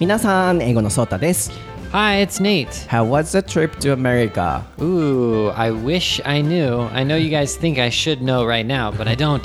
皆さん、英語のソータです。 Hi, it's Nate. How was the trip to America? Ooh, I wish I knew. I know you guys think I should know right now, but I don't.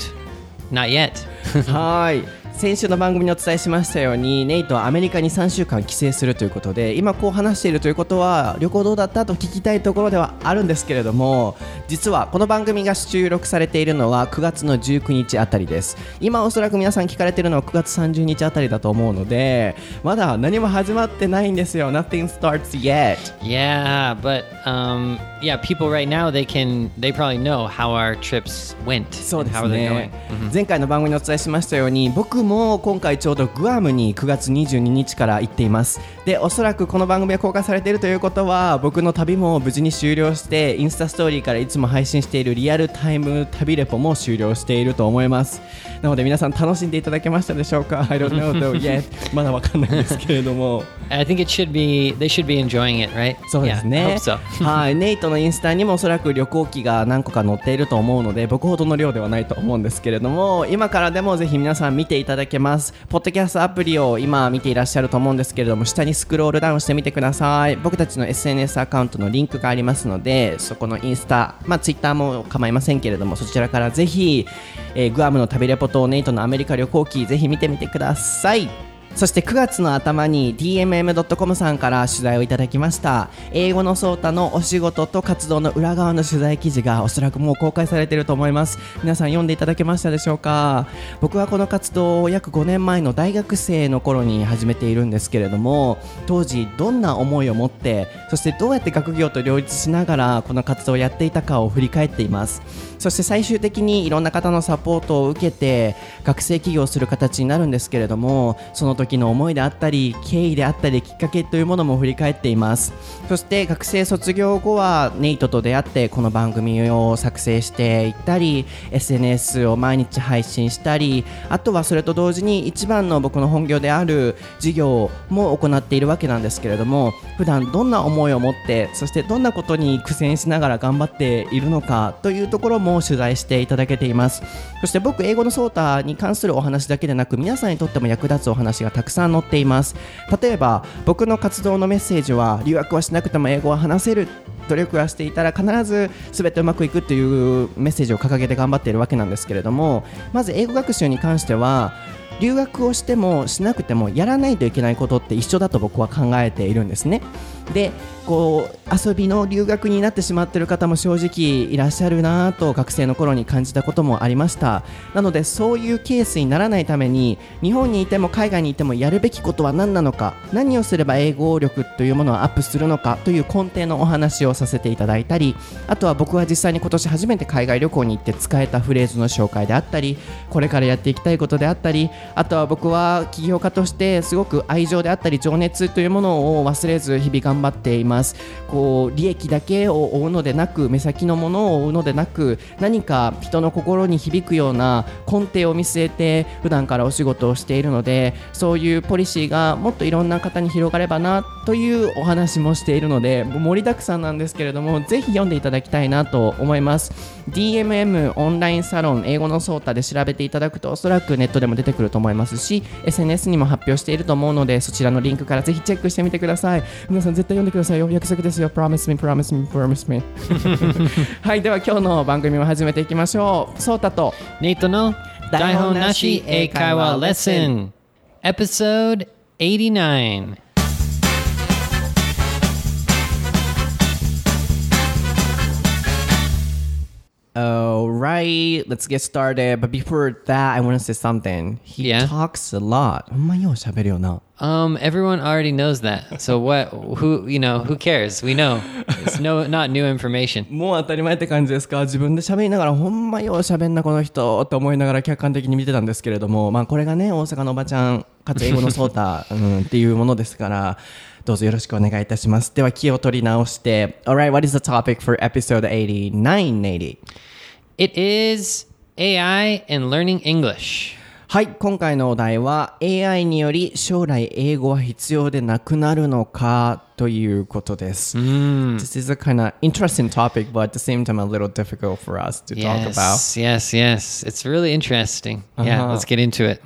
Not yet. はい。 先週の番組にお伝えしましたようにネイトはアメリカに3週間帰省するということで今こう話しているということは旅行どうだったと聞きたいところではあるんですけれども実はこの番組が収録されているのは9月の19日あたりです。今おそらく皆さん聞かれているのは9月30日あたりだと思うのでまだ何も始まってないんですよ。Nothing starts yet. Yeah, but um, yeah, people right now they can they probably know how our trips went そうですね.前回の番組にお伝えしましたように僕も今回ちょうどグアムに9月22日から行っています。でおそらくこの番組が公開されているということは僕の旅も無事に終了してインスタストーリーからいつも配信しているリアルタイム旅レポも終了していると思います。なので皆さん楽しんでいただけましたでしょうか？I don't know though yet まだわかんないですけれども。I think it should be they should be enjoying it, right? そうです Yeah, ね hope so. はい、ネイトのインスタにもおそらく旅行記が何個か載っていると思うので僕ほどの量ではないと思うんですけれども今からでもぜひ皆さん見ていただだけます。ポッドキャストアプリを今見ていらっしゃると思うんですけれども下にスクロールダウンしてみてください。僕たちの SNS アカウントのリンクがありますのでそこのインスタまあツイッターも構いませんけれどもそちらからぜひ、えーグアムの旅レポとネイトのアメリカ旅行記ぜひ見てみてください。そして9月の頭に DMM.com さんから取材をいただきました。英語のソータのお仕事と活動の裏側の取材記事がおそらくもう公開されていると思います。皆さん読んでいただけましたでしょうか？僕はこの活動を約5年前の大学生の頃に始めているんですけれども当時どんな思いを持ってそしてどうやって学業と両立しながらこの活動をやっていたかを振り返っています。そして最終的にいろんな方のサポートを受けて学生起業する形になるんですけれどもその時の思いであったり経緯であったりきっかけというものも振り返っています。そして学生卒業後はネイトと出会ってこの番組を作成していったり SNS を毎日配信したりあとはそれと同時に一番の僕の本業である事業も行っているわけなんですけれども普段どんな思いを持ってそしてどんなことに苦戦しながら頑張っているのかというところも取材していただけています。そして僕英語のソータに関するお話だけでなく皆さんにとっても役立つお話がたくさん載っています例えば僕の活動のメッセージは留学はしなくても英語は話せる努力はしていたら必ず全てうまくいくというメッセージを掲げて頑張っているわけなんですけれどもまず英語学習に関しては留学をしてもしなくてもやらないといけないことって一緒だと僕は考えているんですね。でこう遊びの留学になってしまっている方も正直いらっしゃるなと学生の頃に感じたこともありました。なのでそういうケースにならないために日本にいても海外にいてもやるべきことは何なのか何をすれば英語力というものをアップするのかという根底のお話をさせていただいたりあとは僕は実際に今年初めて海外旅行に行って使えたフレーズの紹介であったりこれからやっていきたいことであったりあとは僕は起業家としてすごく愛情であったり情熱というものを忘れず日々頑張頑張っています。こう利益だけを追うのでなく目先のものを追うのでなく何か人の心に響くような根底を見据えて普段からお仕事をしているのでそういうポリシーがもっといろんな方に広がればなというお話もしているので盛りだくさんなんですけれどもぜひ読んでいただきたいなと思います。DMM オンラインサロン英語のソータで調べていただくとおそらくネットでも出てくると思いますし SNS にも発表していると思うのでそちらのリンクからぜひチェックしてみてください。皆さん絶対読んでくださいよ約束ですよ Promise me promise me promise me はいでは今日の番組を始めていきましょうソータと Nate no Daihon Nashi Eikaiwa Lesson Episode 89 Alright, let's get started. But before that, I want to say something. He Yeah? talks a lot. ほんまよう喋るよな。Um everyone already knows that. So what who you know, who cares? We know. It's no not new information. もう当たり前って感じですか自分で喋りながらほんまよう喋んなこの人って思いながら客観的に見てたんですけれどもまあこれがね大阪のおばちゃんかつ英語のソータ、うん、っていうものですからどうぞよろしくお願いいたしますでは気を取り直して Alright, what is the topic for episode 89, 80? It is AI and learning English. はい今回のお題は AI により将来英語は必要でなくなるのかということです、This is a kind of interesting topic but at the same time a little difficult for us to talk about Yes, yes, yes. It's really interesting. Yeah, Uh-huh. let's get into it.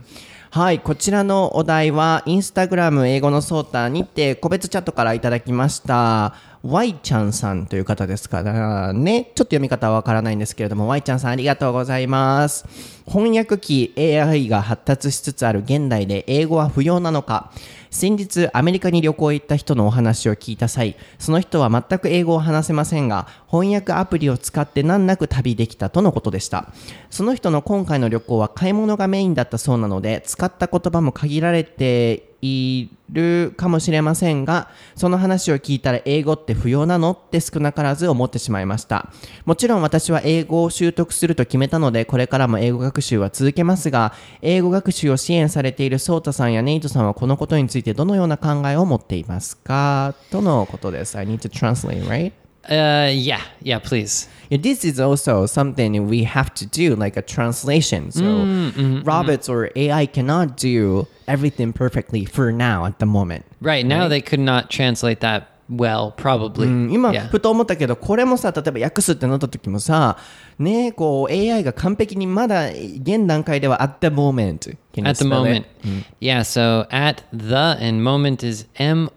はい、こちらのお題は、インスタグラム英語のソータにて、個別チャットからいただきました。Y ちゃんさんという方ですからね。ちょっと読み方はわからないんですけれども、Y ちゃんさんありがとうございます。翻訳機 AI が発達しつつある現代で英語は不要なのか先日アメリカに旅行へ行った人のお話を聞いた際その人は全く英語を話せませんが翻訳アプリを使って難なく旅できたとのことでしたその人の今回の旅行は買い物がメインだったそうなので使った言葉も限られているかもしれませんがその話を聞いたら英語って不要なのって少なからず思ってしまいました。もちろん私は英語を習得すると決めたのでこれからも英語学習は続けますが英語学習を支援されているソータさんやネイトさんはこのことについてどのような考えを持っていますか？とのことです。I need to translate right? Uh, yeah, yeah, please. Yeah, this is also something we have to do, like a translation. So robots or AI cannot do everything perfectly for now at the moment. Right now, they could not translate that well, probably. うん今 yeah. ふと思ったけどこれもさ例えば訳すってなった時もさねこう AI が完璧にまだ現段階では at the moment Can you At the spell moment. it? Yeah, so at the and moment is M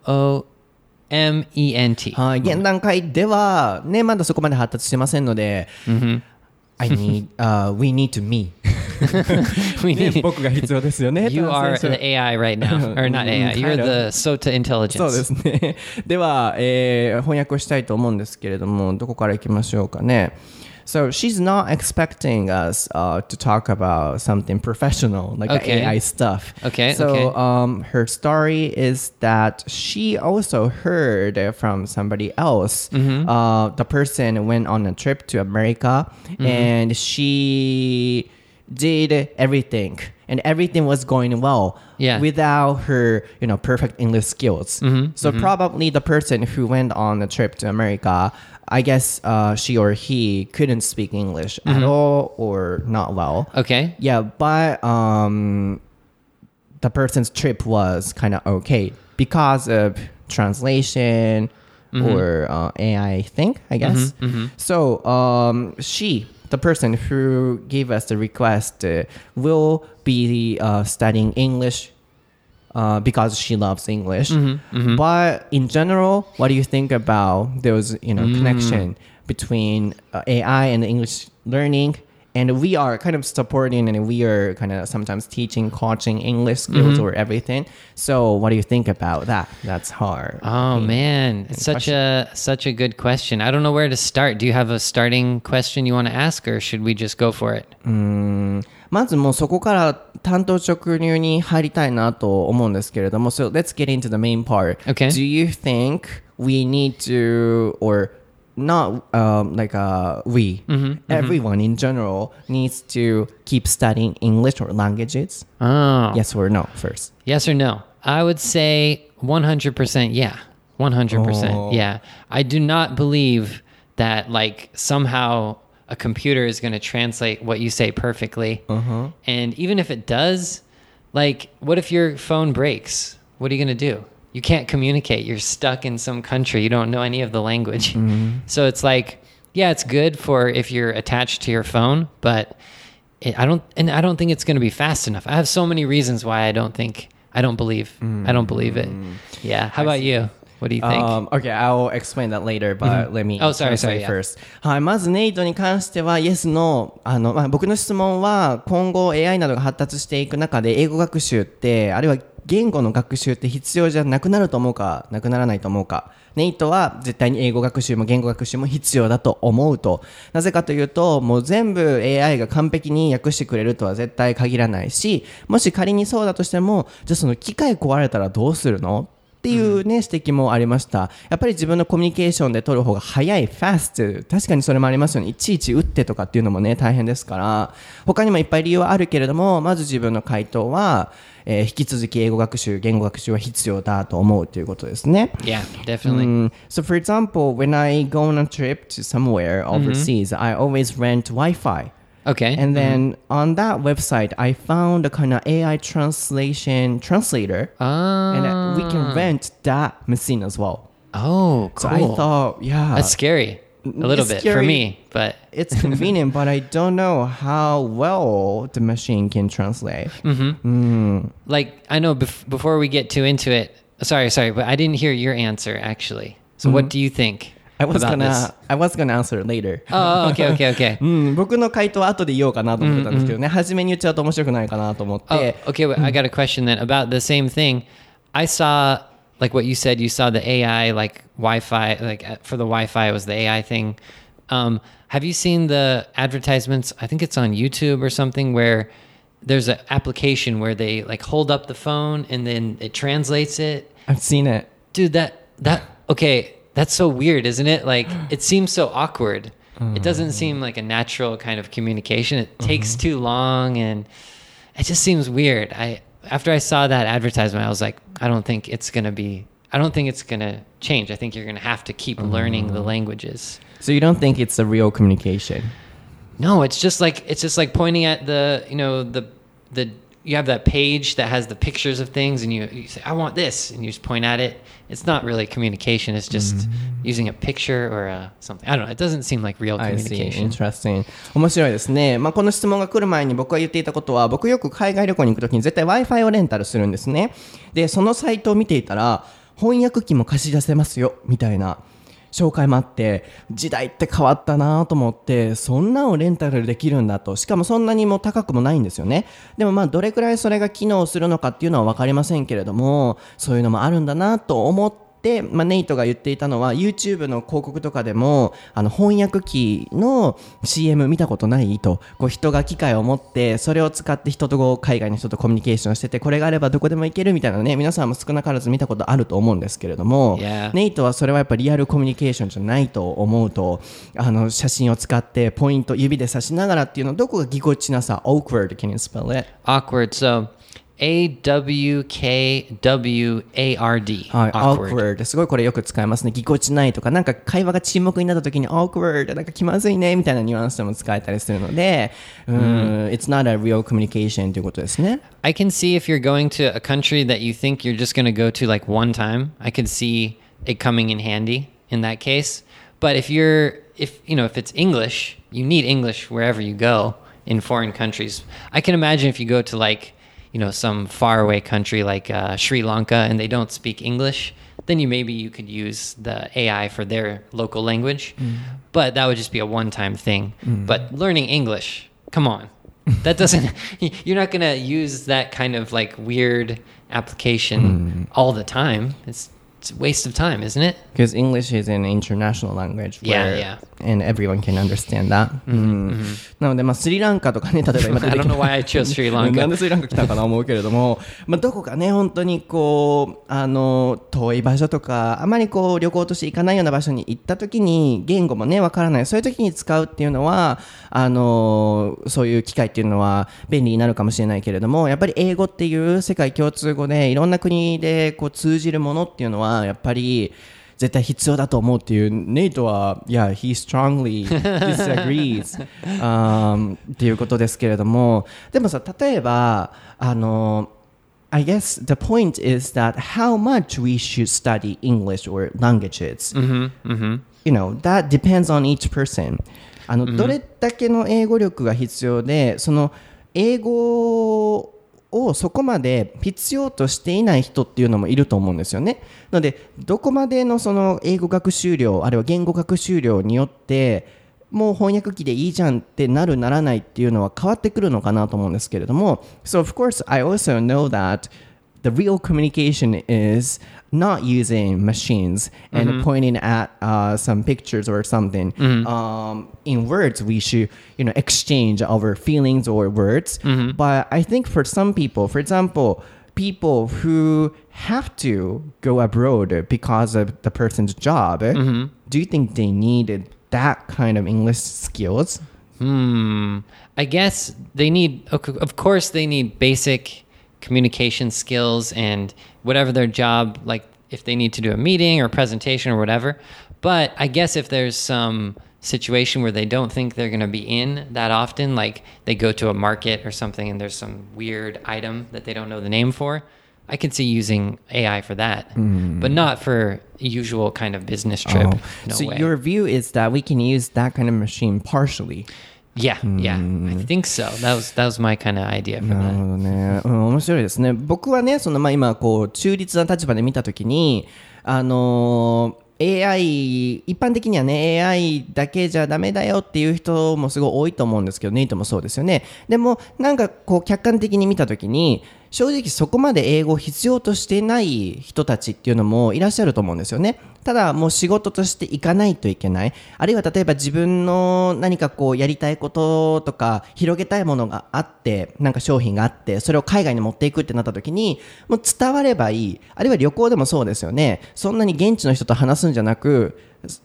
O M E N T. はい現段階ではねまだそこまで発達してませんので I need、uh, we need to me We ね need- 僕が必要ですよね you are the AI right now. Or not AI, you're the SOTA そうで intelligence. すね。では、えー翻訳をしたいと思うんですけれども、どこから行きましょうかね。So she's not expecting us uh, to talk about something professional like Okay. AI stuff. Okay, So okay. Um, her story is that she also heard from somebody else. Mm-hmm. Uh, the person went on a trip to America Mm-hmm. and she did everything and everything was going well Yeah. without her you know perfect english skills Mm-hmm. so probably the person who went on the trip to america i guess uh, she or he couldn't speak english at Mm-hmm. all or not well Okay. yeah but um the person's trip was kind of okay because of translation or uh, AI thing, I guess. So um, she, the person who gave us the request, uh, will be uh, studying English uh, because she loves English. But in general, what do you think about those, you know, connection between uh, AI and English learning? And we are kind of supporting and we are kind of sometimes teaching, coaching English skills or everything. So what do you think about that? That's hard. Oh man, it's such a such a good question. I don't know where to start. Do you have a starting question you want to ask, or should we just go for it? まずもうそこから担当直入に入りたいなと思うんですけれども、So let's get into the main part. Okay. Do you think we need to, or not um, like uh, we, everyone in general needs to keep studying English or languages? Oh, Yes or no first? Yes or no? I would say 100% yeah. 100% Oh. yeah. I do not believe that like somehow a computer is going to translate what you say perfectly. Uh-huh. And even if it does, like what if your phone breaks? What are you going to do? You can't communicate. You're stuck in some country. You don't know any of the language. Mm-hmm. So it's like yeah, it's good for if you're attached to your phone, but it, I don't and I don't think it's going to be fast enough. I have so many reasons why I don't think I don't believe I don't believe it. Yeah. How about you? What do you think? Um, okay, I'll explain that later, but let me Oh, sorry, sorry, translate yeah. first. はい、まずネイトに関しては、Yes, No。あの、まあ、僕の質問は、今後 AI などが発達していく中で、英語学習って、あるいは 言語の学習って必要じゃなくなると思うか、なくならないと思うか。ネイトは絶対に英語学習も言語学習も必要だと思うと。なぜかというと、もう全部 AI が完璧に訳してくれるとは絶対限らないし、もし仮にそうだとしても、じゃあその機械壊れたらどうするのっていうね、指摘もありました。やっぱり自分のコミュニケーションで取る方が早い、fast。確かにそれもありますよね。いちいち打ってとかっていうのもね、大変ですから。他にもいっぱい理由はあるけれども、まず自分の回答は、えー引き続き英語学習、言語学習は必要だと思うということですね。 yeah, definitely. Mm, so, for example, when I go on a trip to somewhere overseas, I always rent Wi-Fi. Okay. And then on that website, I found a kind of AI translation translator, and uh, we can rent that machine as well. oh, So cool. I thought, yeah, That's scary. a little It's bit for scary. me, but It's convenient, but I don't know how well the machine can translate. like I know bef- before we get too into it. Sorry, sorry, but I didn't hear your answer actually. So what do you think I was about this? gonna I was gonna answer later. Oh, okay, okay, okay. うん、僕の回答は後で言おうかなと思ってたんですけどね、初めに言っちゃうと面白くないかなと思っ Oh, て、 okay. Well, I got a question then about the same thing. I saw like what you said. You saw the AI like Wi-Fi, like uh, for the Wi-Fi it was the AI thing. Um, have you seen the advertisements? I think it's on YouTube or something where there's an application where they like hold up the phone and then it translates it. I've seen it. Dude, that that okay. That's so weird, isn't it? Like it seems so awkward. It doesn't seem like a natural kind of communication. It takes too long and it just seems weird. I after I saw that advertisement, I was like, I don't think it's gonna be. I don't think it's gonna change. I think you're gonna have to keep mm. learning the languages. So you don't think it's a real communication? No, it's just like it's just like pointing at the you know the the you have that page that has the pictures of things and you, you say I want this and you just point at it. It's not really communication. It's just using a picture or a, something. I don't know. It doesn't seem like real I see. communication. Interesting. 面白いですね。まあ、この質問が来る前に僕が言っていたことは、僕よく海外旅行に行くときに絶対 Wi-Fi をレンタルするんですね。で、そのサイトを見ていたら、翻訳機も貸し出せますよ、みたいな。紹介もあって時代って変わったなと思ってそんなんをレンタルできるんだと。しかもそんなにも高くもないんですよね。でもまあどれくらいそれが機能するのかっていうのは分かりませんけれどもそういうのもあるんだなと思ってで、まあ、ネイトが言っていたのは YouTube の広告とかでもあの翻訳機の CM 見たことないとこう人が機械を持ってそれを使って人とこう海外の人とコミュニケーションしててこれがあればどこでも行けるみたいなね皆さんも少なからず見たことあると思うんですけれども、Yeah. ネイトはそれはやっぱりリアルコミュニケーションじゃないと思うとあの写真を使ってポイント指で指しながらっていうのどこがぎこちなさ awkward can you spell it? Awkward. So A W K W A R D. はい、awkward すごいこれよく使いますねぎこちないとかなんか会話が沈黙になった時に awkward なんか気まずいねみたいなニュアンスでも使えたりするのでうん it's not a real communication ということですね I can see if you're going to a country that you think you're just going to go to like one time. I could see it coming in handy in that case. But if you're if you know if it's English, you need English wherever you go in foreign countries. I can imagine if you go to like you know some faraway country like uh, Sri Lanka and they don't speak English, then you maybe you could use the AI for their local language. Mm. But that would just be a one-time thing. Mm. But learning English, come on. that doesn't you're not going to use that kind of like weird application mm. all the time. It's it's a waste of time, isn't it? because English is an international language Yeah, where, yeah. and everyone can understand that、うんなので、まあ、スリランカとかね例えば今出て I き don't know why I chose Sri なん Lanka. でスリランカ来たかな思うけれども、まあ、どこかね本当にこうあの遠い場所とかあまりこう旅行として行かないような場所に行った時に言語もねわからないそういう時に使うっていうのはあのそういう機会っていうのは便利になるかもしれないけれどもやっぱり英語っていう世界共通語でいろんな国でこう通じるものっていうのはやっぱり絶対必要だと思うっていうネイトは、いや、he strongly disagrees、um, っていうことですけれども、でもさ、例えば、あの、I guess the point is that how much we should study English or languages. You know, that depends on each person. あの、どれだけの英語力が必要で、その英語をそこまで必要としていない人っていうのもいると思うんですよね。なので、どこまでのその英語学習量、あるいは言語学習量によって、もう翻訳機でいいじゃんってなるならないっていうのは変わってくるのかなと思うんですけれども、So of course I also know that the real communication is not using machines and pointing at uh, some pictures or something. Um, in words, we should, you know, exchange our feelings or words. But I think for some people, for example, people who have to go abroad because of the person's job, do you think they needed that kind of English skills? Hmm. I guess they need, of course, they need basic communication skills and whatever their job, like if they need to do a meeting or presentation or whatever. But I guess if there's some situation where they don't think they're going to be in that often, like they go to a market or something and there's some weird item that they don't know the name for, I can see using AI for that, mm. but not for a usual kind of business trip. Oh. No so way. your view is that we can use that kind of machine partially. Yeah, yeah, I think so. That was that was my kind of idea for なる that. ほどね、うん、面白いですね。僕はね、そのまあ今こう中立な立場で見たときに、あのー AI 一般的にはね AI だけじゃダメだよっていう人もすごい多いと思うんですけどネイトもそうですよねでもなんかこう客観的に見たときに正直そこまで英語を必要としてない人たちっていうのもいらっしゃると思うんですよね。ただもう仕事としていかないといけない。あるいは例えば自分の何かこうやりたいこととか広げたいものがあってなんか商品があってそれを海外に持っていくってなった時にもう伝わればいい。あるいは旅行でもそうですよね。そんなに現地の人と話すんじゃなく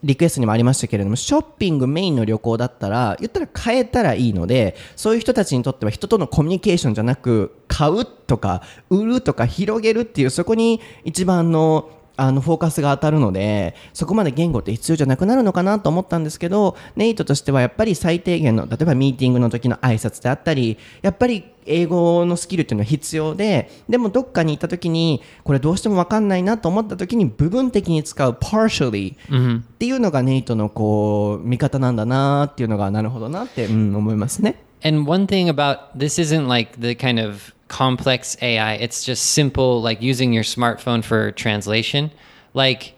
リクエストにもありましたけれどもショッピングメインの旅行だったら言ったら変えたらいいのでそういう人たちにとっては人とのコミュニケーションじゃなく買うとか売るとか広げるっていうそこに一番のあのフォーカスが当たるのでそこまで言語って必要じゃなくなるのかなと思ったんですけどネイトとしてはやっぱり最低限の例えばミーティングの時の挨拶であったりやっぱり英語のスキルっていうのは必要ででもどっかに行った時にこれどうしても分かんないなと思った時に部分的に使う partially っていうのがネイトのこう見方なんだなっていうのがなるほどなって、うん、思いますね。 And one thing about this isn't like the kind of complex AI. It's just simple, like using your smartphone for translation. Like,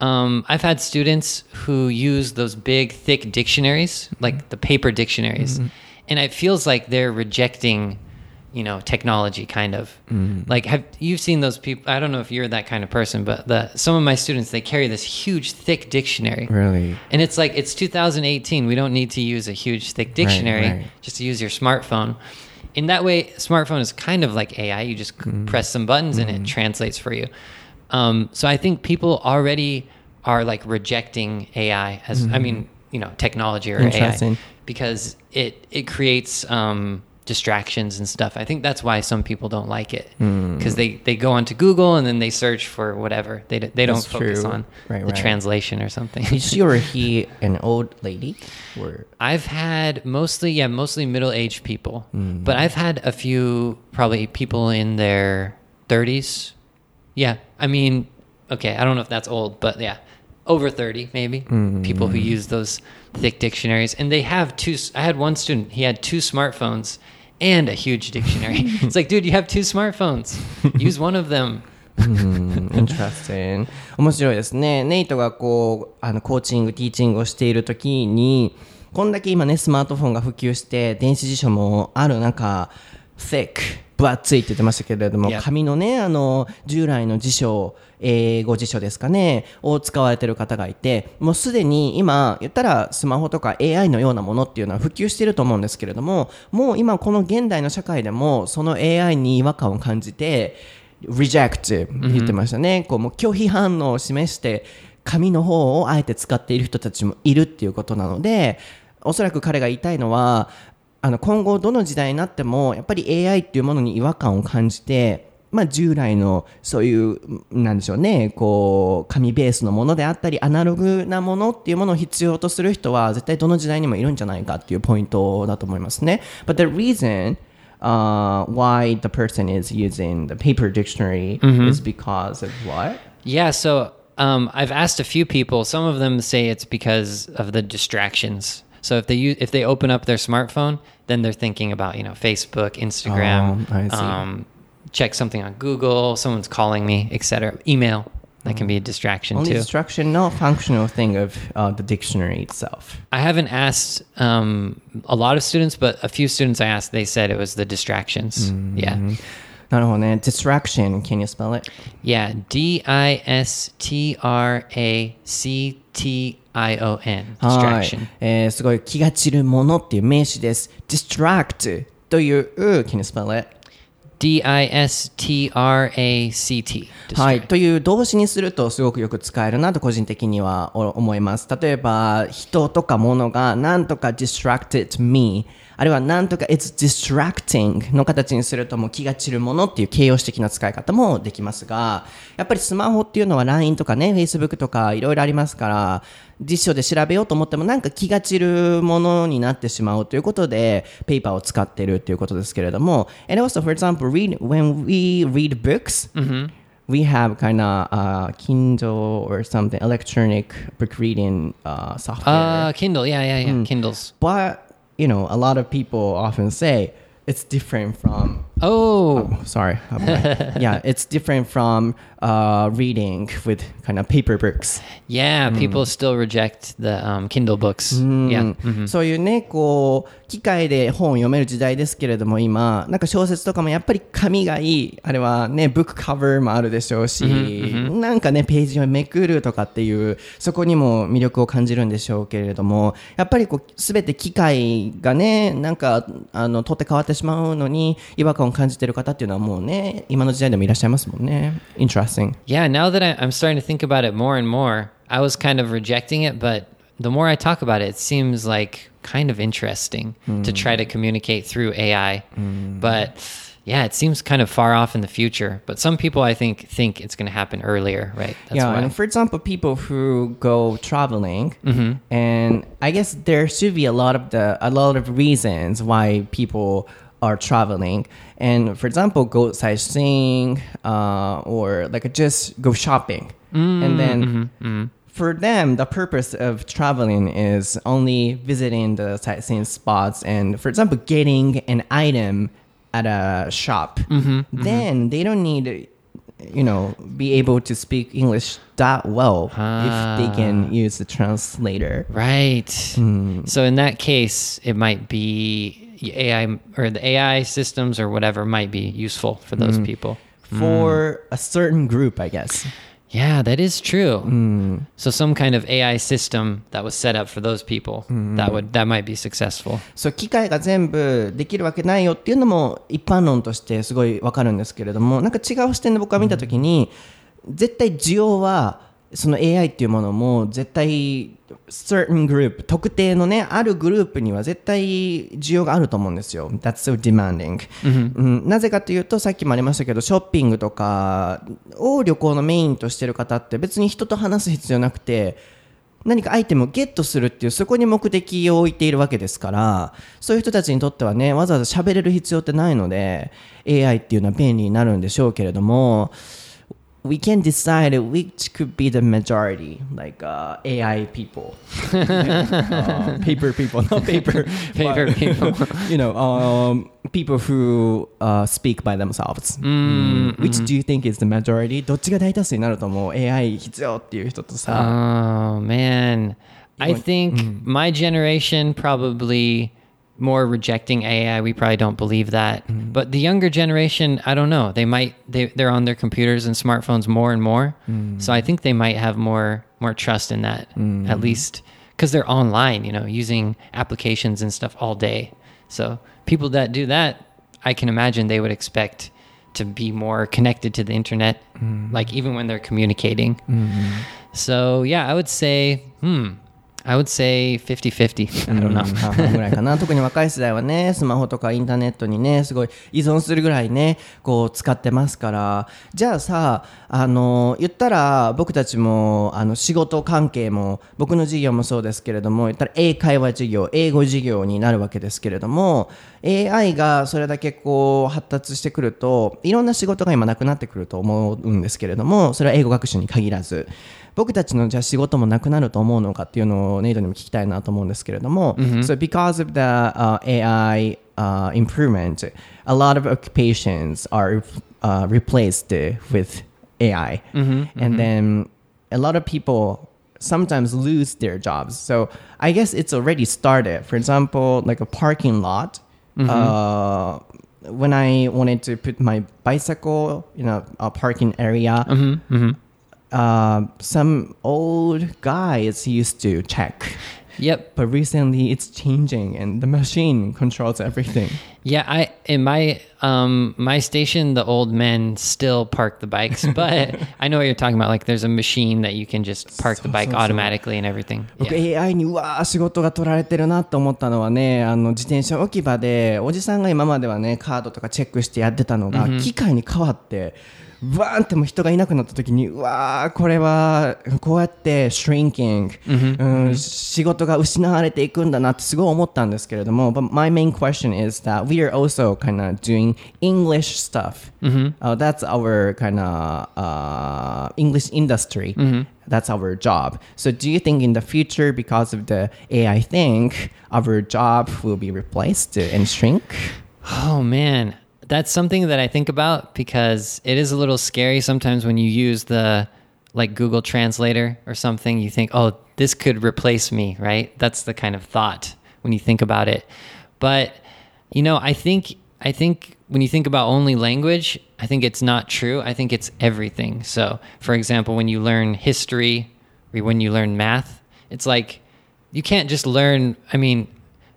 um, I've had students who use those big, thick dictionaries, like the paper dictionaries, and it feels like they're rejecting, you know, technology. Kind of like have you've seen those people? I don't know if you're that kind of person, but the some of my students they carry this huge, thick dictionary. Really? And it's like it's 2018. We don't need to use a huge thick dictionary. right. Just to use your smartphone. In that way, smartphone is kind of like AI. You just c- press some buttons and it translates for you. Um, so I think people already are like rejecting AI as I mean, you know, technology or AI because it it creates um, distractions and stuff. I think that's why some people don't like it hmm. because they they go onto Google and then they search for whatever. They they don't That's focus true. on Right, the right. translation or something. Is she or he an old lady? Or I've had mostly, yeah, mostly middle aged people, hmm. but I've had a few probably people in their 30s. Yeah, I mean, okay, I don't know if that's old, but yeah, over 30 maybe. Hmm. People who use those thick dictionaries. And they have two, I had one student, he had two smartphones and a huge dictionary. it's like, dude, you have two smartphones, use one of them. うん、interesting 面白いですね。ネイトがこうあのコーチング、ティーチングをしているときに、こんだけ今ね、スマートフォンが普及して、電子辞書もある中、thick、分厚いって言ってましたけれども.紙のね、あの、従来の辞書、英語辞書ですかね、を使われてる方がいて、もうすでに今、言ったらスマホとか AI のようなものっていうのは普及していると思うんですけれども、もう今この現代の社会でも、その AI に違和感を感じて、reject 言ってましたね、こうもう拒否反応を示して紙の方をあえて使っている人たちもいるっていうことなのでおそらく彼が言いたいのはあの今後どの時代になってもやっぱり AI っていうものに違和感を感じてまあ、従来のそういうなんでしょうねこう紙ベースのものであったりアナログなものっていうものを必要とする人は絶対どの時代にもいるんじゃないかっていうポイントだと思いますね。But the reason uh, why the person is using the paper dictionary is because of what? Yeah, so um, I've asked a few people. Some of them say it's because of the distractions. So if they use, if they open up their smartphone, then they're thinking about you know Facebook, Instagram, Oh, I see. um, check something on Google, someone's calling me, etc. Email that can be a distraction Only too. instruction, no functional thing of uh, the dictionary itself. I haven't asked um, a lot of students, but a few students I asked, they said it was the distractions. Yeah. なるほどね。distraction, can you spell it? Yeah, D I S T R A C T I O N. はい Distraction.。えーすごい気が散るものっていう名詞です。distract という、can you spell it? D I S T R A C T. はい。Distract. という動詞にするとすごくよく使えるなと個人的にはお思います。例えば、人とか物がなんとか distracted me. あるいはなんとか it's distracting の形にするともう気が散るものっていう形容詞的な使い方もできますが、やっぱりスマホっていうのは LINE とかね、Facebook とかいろいろありますから、辞書で調べようと思ってもなんか気が散るものになってしまうということで、ペーパーを使っているということですけれども、and also for example, read, when we read books, we have kind of uh, Kindle or something, electronic book reading uh, software. Uh, Kindle. Yeah, yeah, yeah. Kindles. but you know a lot of people often say it's different from Oh, oh, sorry yeah it's different from uh, reading with kind of paper books yeah. People still reject the um, Kindle books. Yeah. そういうねこう機械で本を読める時代ですけれども今なんか小説とかもやっぱり紙がいいあれはねブックカバーもあるでしょうし、 Mm-hmm. なんかねページをめくるとかっていうそこにも魅力を感じるんでしょうけれどもやっぱりこう全て機械がねなんかあの取って変わってしまうのに違和感を感じてる方っていうのはもうね今の時代でもいらっしゃいますもんね Interesting Yeah, now that I'm starting to think about it more and more, I was kind of rejecting it, but the more I talk about it, it seems like kind of interesting to try to communicate through AI. But yeah, it seems kind of far off in the future. But some people, I think, think it's going to happen earlier, right? That's yeah, why. and for example, people who go traveling, mm-hmm. and I guess there should be a lot of the a lot of reasons why people are traveling. And for example, go sightseeing, uh, or like just go shopping, mm, and then. Mm-hmm, mm-hmm. For them, the purpose of traveling is only visiting the sightseeing spots and, for example, getting an item at a shop. Mm-hmm, mm-hmm. Then they don't need you know, be able to speak English that well if they ah. can use the translator. Right. Hmm. So in that case, it might be AI or the AI systems or whatever might be useful for those hmm. people. For hmm. a certain group, I guess. Yeah, that is true. So some kind of AI system that was set up for those people that would that might be successful. そう機械が全部できるわけないよっていうのも一般論としてすごいわかるんですけれどもなんか違う視点で僕は見たときに、絶対需要はその AI っていうものも絶対 certain group 特定のねあるグループには絶対需要があると思うんですよ。That's so demanding、うん、なぜかというとさっきもありましたけどショッピングとかを旅行のメインとしてる方って別に人と話す必要なくて何かアイテムをゲットするっていうそこに目的を置いているわけですからそういう人たちにとってはねわざわざ喋れる必要ってないので AI っていうのは便利になるんでしょうけれども we can decide which could be the majority like uh, AI people uh, paper people not paper Paper but, people. you know um, people who uh, speak by themselves Mm, which do you think is the majority どっちが大多数になると思う AI 必要っていう人とさ Oh man. I think my generation probably more rejecting AI. We probably don't believe that. Mm-hmm. But the younger generation, I don't know. They might they they're on their computers and smartphones more and more. Mm-hmm. So I think they might have more more trust in that mm-hmm. at least cuz they're online, you know, using applications and stuff all day. So people that do that, I can imagine they would expect to be more connected to the internet like even when they're communicating. So yeah, I would say, hmm, I would say 50-50. I don't know. 半々ぐらいかな特に若い世代はね スマホとかインターネットにねすごい依存するぐらいねこう使ってますからじゃあさあの言ったら僕たちもあの仕事関係も僕の授業もそうですけれども言ったら英会話授業英語授業になるわけですけれども AI がそれだけこう発達してくるといろんな仕事が今なくなってくると思うんですけれどもそれは英語学習に限らず僕たちのじゃあ仕事もなくなると思うのかっていうのをネイトにも聞きたいなと思うんですけれども、So because of the、uh, AI、uh, improvement, a lot of occupations are、uh, replaced with AI, and then a lot of people sometimes lose their jobs. So I guess it's already started. For example, like a parking lot. Uh, when I wanted to put my bicycle in a, a parking area, Uh, some old guys used to check. Yep. But recently it's changing and the machine controls everything. Yeah, I in my um my station, the old men still park the bikes, but I know what you're talking about. Like, there's a machine that you can just park the bike automatically and everything. 僕 Yeah. AI にうわー仕事が取られてるなと思ったのはねあの自転車置き場でおじさんが今まではねカードとかチェックしてやってたのが、機械に変わってバーンってもう人がいなくなった時にうわーこれはこうやって shrinking、うん、仕事が失われていくんだなってすごい思ったんですけれども but my main question is that we are also kind of doing English stuff、uh, that's our kind of uh, English industry that's our job. So do you think in the future, because of the AI thing, our job will be replaced and shrink? Oh man, that's something that I think about because it is a little scary sometimes when you use the like Google Translator or something. You think, oh, this could replace me, right? That's the kind of thought when you think about it. But you know, I think I think when you think about only language, I think it's not true. I think it's everything. So, for example, when you learn history or when you learn math, it's like you can't just learn. I mean,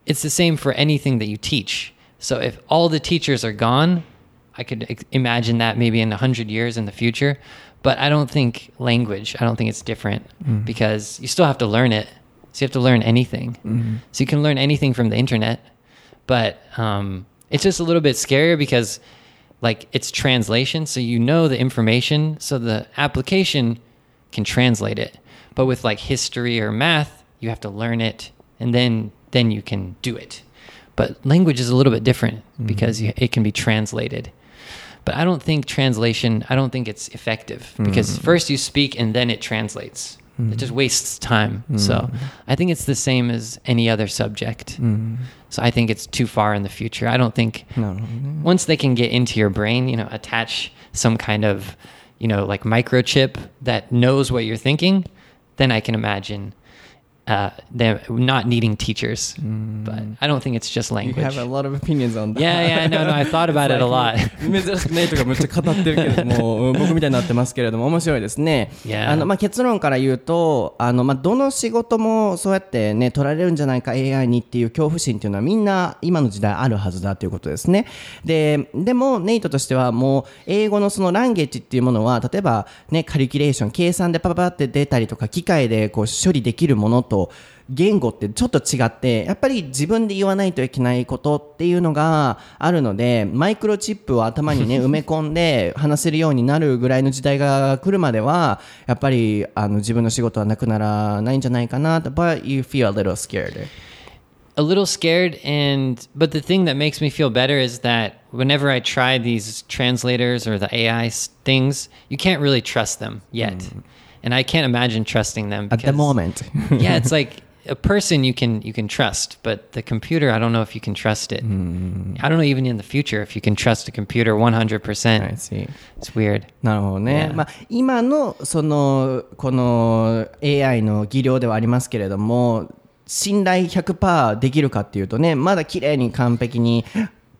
it's the same for anything that you teach. So if all the teachers are gone, I could imagine that maybe in a hundred years in the future. But I don't think language. I don't think it's different because you still have to learn it. So you have to learn anything. So you can learn anything from the internet, but um, it's just a little bit scarier because like it's translation. So you know the information. So the application can translate it. But with like history or math, you have to learn it and then then you can do it. But language is a little bit different mm-hmm. because you, it can be translated. But I don't think translation, I don't think it's effective because mm-hmm. first you speak and then it translates. It just mm-hmm. wastes time. So I think it's the same as any other subject. So I think it's too far in the future. I don't think once they can get into your brain, you know, attach some kind of, you know, like microchip that knows what you're thinking, then I can imagine uh, them not needing teachers. But I don't think it's just You language. have a lot of opinions on that. Yeah, yeah, no, no, I thought about it a lot. 珍しくないとかめっちゃ語ってるけれども僕みたいになってますけれども面白いですね。Yeah. あのまあ、結論から言うとあの、まあ、どの仕事もそうやって、ね、取られるんじゃないか AI にっていう恐怖心っていうのはみんな今の時代あるはずだということですね。ででもネイトとしてはもう英語のそのランゲージっていうものは例えば、ね、カリキュレーション計算でパパパって出たりとか機械でこう処理できるものと言語ってちょっと違ってやっぱり自分で言わないといけないことっていうのがあるのでマイクロチップを頭にね埋め込んで話せるようになるぐらいの時代が来るまではやっぱりあの自分の仕事はなくならないんじゃないかなと But you feel a little scared a little scared and but the thing that makes me feel better is that whenever i try these translators or the ai s- things you can't really trust them yet and i can't imagine trusting them at the because- moment yeah it's like a person you can you can trust but the computer i don't know if you can trust it i don't know even in the future if you can trust a computer 100% I see it's weird なるほどね、 Yeah. まあ、今のそのこの AI の技量ではありますけれども信頼100%できるかっていうとねまだ綺麗に完璧に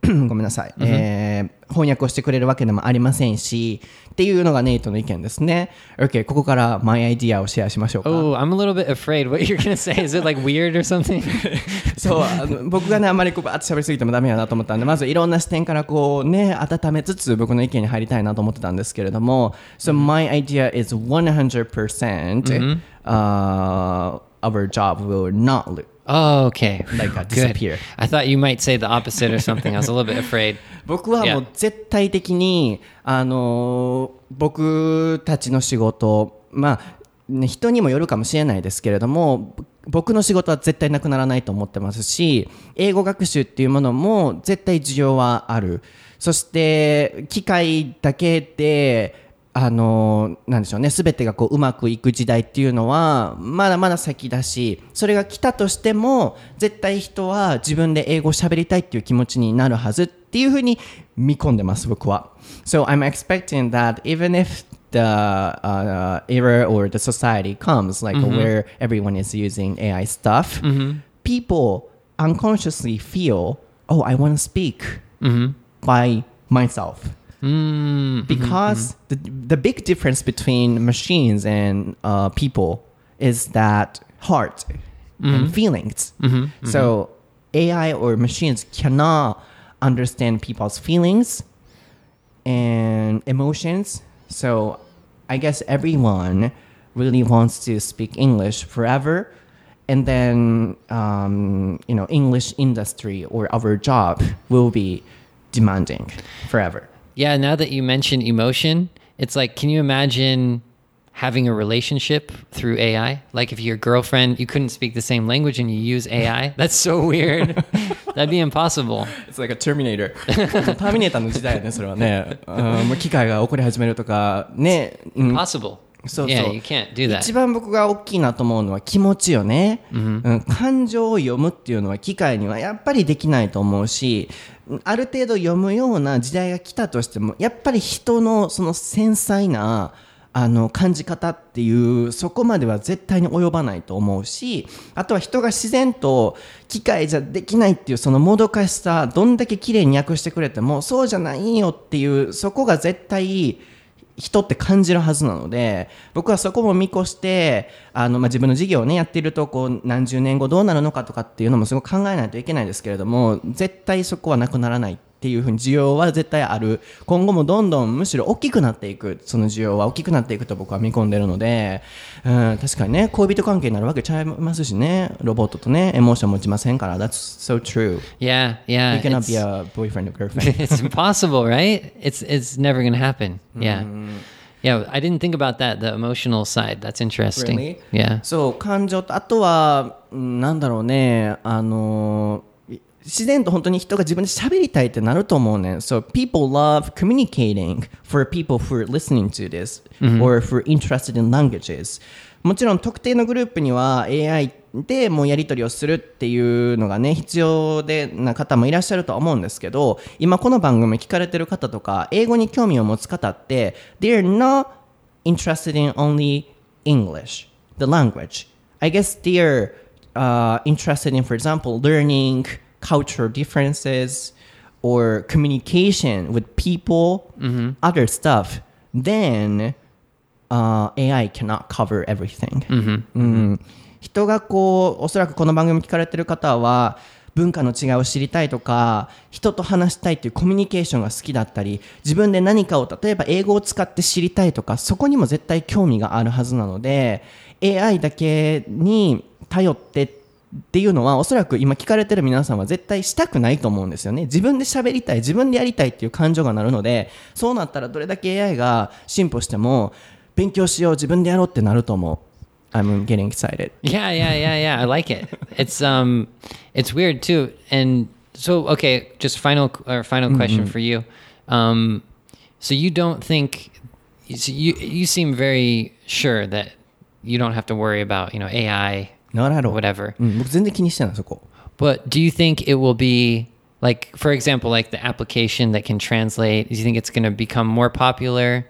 ごめんなさい、えー翻訳をしてくれるわけでもありませんしっていうのがネイトの意見ですね。OK ここからマイアイディアをシェアしましょうか。Oh i'm a little bit afraid what you're gonna say. Is it like weird or something? そう僕がねあんまりこうバーッと喋りすぎてもダメやなと思ったんでまずいろんな視点からこうね温めつつ僕の意見に入りたいなと思ってたんですけれども So my idea is 100%、uh, our job will not lose oh okay Like, uh, Good. disappear. i thought you might say the opposite or something i was a little bit afraid 僕はもう.絶対的に、あのー僕たちの仕事まあね人にもよるかもしれないですけれども僕の仕事は絶対なくならないと思ってますし英語学習っていうものも絶対需要はあるそして機械だけであのなんでしょうね全てがこううまくいく時代っていうのはまだまだ先だしそれが来たとしても絶対人は自分で英語を喋りたいっていう気持ちになるはずっていうふうに見込んでます僕は。So I'm expecting that even if the uh, era or the society comes like where everyone is using AI stuff, people unconsciously feel, oh, I want to speak by myself. Mm-hmm, mm-hmm, because mm-hmm. the, the big difference between machines and uh, people is that heart and feelings. So AI or machines cannot understand people's feelings and emotions. So I guess everyone really wants to speak English forever. And then, um, you know, English industry or our job will be demanding forever Yeah, now that you mention emotion, it's like, can you imagine having a relationship through AI? Like if your girlfriend, you couldn't speak the same language and you use AI? That's so weird. That'd be impossible. It's like a Terminator. ターミネーターの時代やね、それはね。うんもう機械が起こり始めるとか、ね。うん Possible. そうそう。Yeah. 一番僕が大きいなと思うのは気持ちよね、うん。感情を読むっていうのは機械にはやっぱりできないと思うしある程度読むような時代が来たとしてもやっぱり人のその繊細なあの感じ方っていうそこまでは絶対に及ばないと思うしあとは人が自然と機械じゃできないっていうそのもどかしさどんだけ綺麗に訳してくれてもそうじゃないよっていうそこが絶対人って感じるはずなので僕はそこも見越してあの、まあ、自分の事業をねやっているとこう何十年後どうなるのかとかっていうのもすごく考えないといけないですけれども絶対そこはなくならないっていうふうに需要は絶対ある今後もどんどんむしろ大きくなっていくその需要は大きくなっていくと僕は見込んでるので、うん、確かにね恋人関係になるわけちゃいますしねロボットとねエモーション持ちませんから That's so true Yeah, yeah. You cannot be a boyfriend or girlfriend it's impossible, right? It's it's never gonna happen. Yeah. Yeah, I didn't think about that, the emotional side. That's interesting. Really? Yeah. そう感情とあとはうんなんだろうねあのい自然と本当に人が自分で喋りたいってなると思うね。So people love communicating for people who are listening to this or who are interested in languages. もちろん特定のグループには AI でもうやり取りをするっていうのがね必要でな方もいらっしゃるとは思うんですけど今この番組聞かれてる方とか英語に興味を持つ方って they're not interested in only English, the language. I guess they're uh, interested in, for example, learning cultural differences or communication with people, other stuff. Then uh, AI cannot cover everything. うん人がこうおそらくこの番組聞かれてる方は文化の違いを知りたいとか人と話したいっていうコミュニケーションが好きだったり自分で何かを例えば英語を使って知りたいとかそこにも絶対興味があるはずなので AI だけに頼ってっていうのはおそらく今聞かれてる皆さんは絶対したくないと思うんですよね自分で喋りたい自分でやりたいっていう感情がなるのでそうなったらどれだけ AI が進歩しても勉強しよう自分でやろうってなると思う I'm getting excited Yeah, yeah, yeah, yeah. I like it. It's um, it's weird too. And so, okay, just final or final question for you. Um, so you don't think you you seem very sure that you don't have to worry about you know AI, Not at all whatever. うん、僕全然気にしてないそこ But do you think it will be like, for example, like the application that can translate? Do you think it's going to become more popular,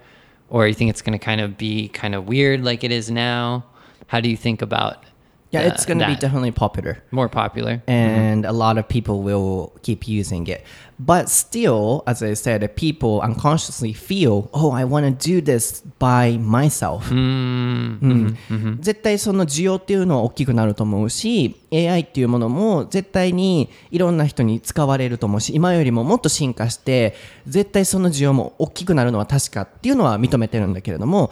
or you think it's going to kind of be kind of weird like it is now? How do you think about? Yeah, it's gonna be that? definitely popular more popular. and a lot of people will keep using it. But still, as I said, people unconsciously feel, oh, I want to do this by myself. うん絶対その需要っていうのは大きくなると思うし AI っていうものも絶対にいろんな人に使われると思うし今よりももっと進化して絶対その需要も大きくなるのは確かっていうのは認めてるんだけれども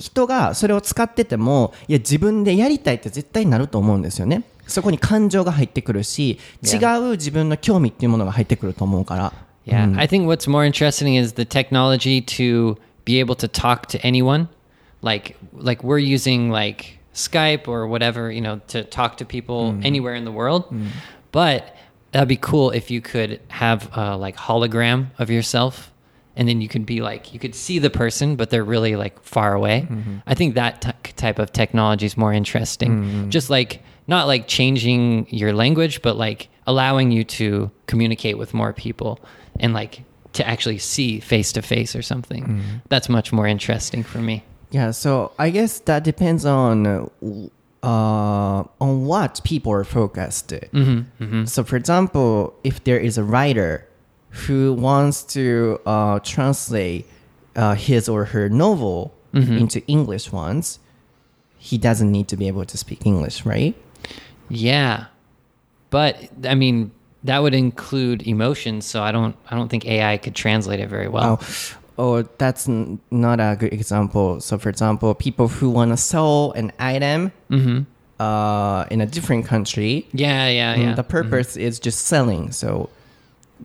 人がそれを使っててもいや自分でやりたいって絶対になると思うんですよねそこに感情が入ってくるし違う自分の興味っていうものが入ってくると思うから Yeah, I think what's more interesting is the technology to be able to talk to anyone. Like like we're using like Skype or whatever, you know, to talk to people anywhere in the world. But that'd be cool if you could have a like hologram of yourself and then you could be like you could see the person but they're really like far away. Mm-hmm. I think that t- type of technology is more interesting. Mm-hmm. Just like not like changing your language but like allowing you to communicate with more people and like to actually see face to face or something. Mm-hmm. That's much more interesting for me. Yeah, so I guess that depends on uh, on what people are focused. So, for example, if there is a writer who wants to uh, translate uh, his or her novel into English ones, he doesn't need to be able to speak English, right? Yeah. But I mean, that would include emotions. So I don't I don't think AI could translate it very well. Oh, oh, that's n- not a good example. So, for example, people who want to sell an item uh, in a different country, Yeah, yeah, yeah. the purpose is just selling. So,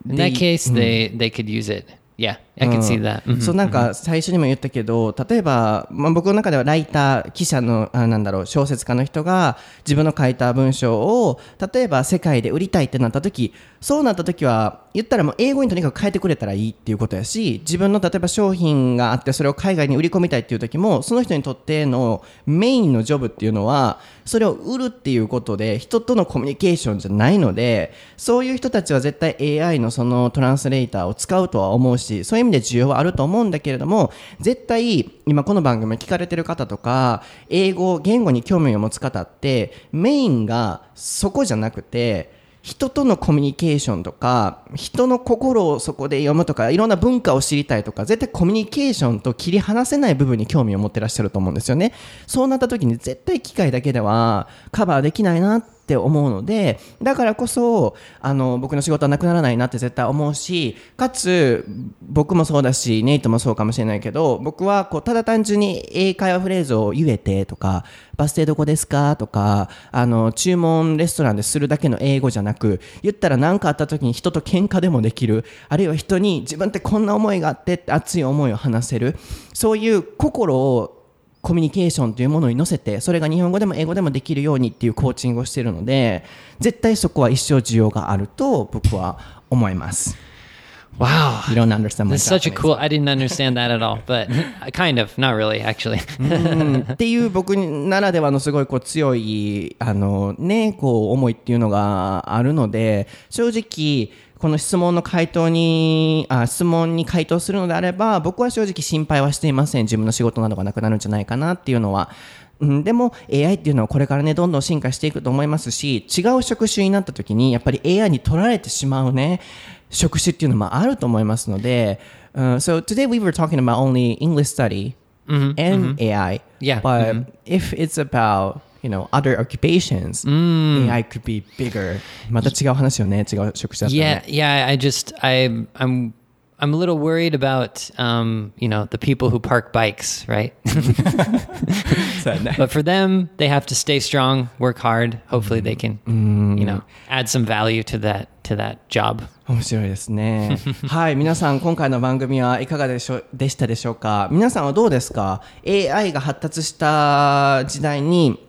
In that the- case, they hmm. they could use it. Yeah, I can see that. Mhm. そうなんか最初にも言ったけど例えば、まあ、僕の中ではライター記者のあなんだろう小説家の人が自分の書いた文章を例えば世界で売りたいってなった時そうなった時は言ったらもう英語にとにかく変えてくれたらいいっていうことやし自分の例えば商品があってそれを海外に売り込みたいっていう時もその人にとってのメインのジョブっていうのはそれを売るっていうことで人とのコミュニケーションじゃないのでそういう人たちは絶対 AI のそのトランスレーターを使うとは思うしそういう意味で需要はあると思うんだけれども絶対今この番組聞かれてる方とか英語言語に興味を持つ方ってメインがそこじゃなくて人とのコミュニケーションとか人の心をそこで読むとかいろんな文化を知りたいとか絶対コミュニケーションと切り離せない部分に興味を持ってらっしゃると思うんですよね。そうなった時に絶対機械だけではカバーできないなってって思うのでだからこそあの僕の仕事はなくならないなって絶対思うしかつ僕もそうだしネイトもそうかもしれないけど僕はこうただ単純に英会話フレーズを言えてとかバス停どこですか？とかあの注文レストランでするだけの英語じゃなく言ったら何かあった時に人と喧嘩でもできるあるいは人に自分ってこんな思いがあってって熱い思いを話せるそういう心をコミュニケーションというものに乗せてそれが日本語でも英語でもできるようにっていうコーチングをしているので絶対そこは一生需要があると僕は思います Wow. You don't understand my That's such a cool. I didn't understand that at all, but kind of, not really, actually. うんっていう僕ならではのすごいこう強いあのねこう思いっていうのがあるので正直この質問の回答にあ質問に回答するのであれば僕は正直心配はしていません自分の仕事などがなくなるんじゃないかなっていうのは。うん、でも AI っていうのはこれからねどんどん進化していくと思いますし違う職種になった時にやっぱり AI に取られてしまうね職種っていうのもあると思いますので、uh, So today we were talking about only English study and AI. Yeah, But if it's about you know other occupations, AI could be bigger. また違う話よね。違う職種だったら Yeah, ね。 yeah. I just I I'm I'm a little worried about um, you know the people who park bikes, right? そうやね。 but for them, they have to stay strong, work hard. Hopefully, they can you know add some value to that to that job. 面白いですね。はい、皆さん今回の番組はいかがでしょでしたでしょうか。皆さんはどうですか。AI が発達した時代に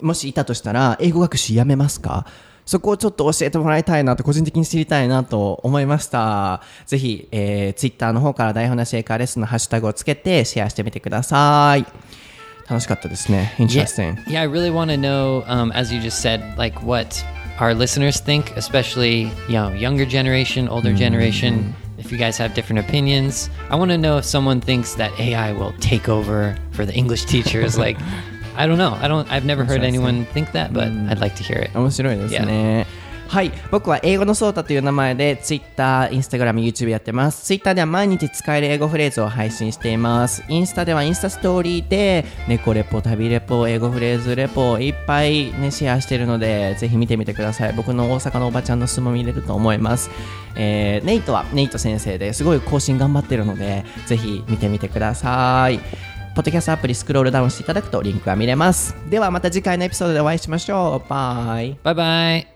もしいたとしたら英語学習やめますか。そこをちょっと教えてもらいたいなと個人的に知りたいなと思いました。ぜひ、えー、ツイッターの方から台本なし英会話レッスンのハッシュタグをつけてシェアしてみてください。楽しかったですね。Interesting. Yeah, I really want to know, um, as you just said, like what our listeners think, especially you know younger generation, older generation. If you guys have different opinions, I want to know if someone thinks that AI will take over for the English teachers. like, I don't know. I don't. I've never heard anyone think that, but I'd like to hear it. 面白いですね。はい。僕は英語のソータという名前で Twitter、Instagram、YouTube やってます。Twitter では毎日使える英語フレーズを配信しています。インスタではインスタストーリーで猫レポ、旅レポ、英語フレーズレポいっぱいね、シェアしてるので、ぜひ見てみてください。僕の大阪のおばちゃんの素も見れると思います。えーネイトはネイト先生ですごい更新頑張ってるので、ぜひ見てみてください。ポッドキャストアプリスクロールダウンしていただくとリンクが見れます。ではまた次回のエピソードでお会いしましょう。バイ。バイバイ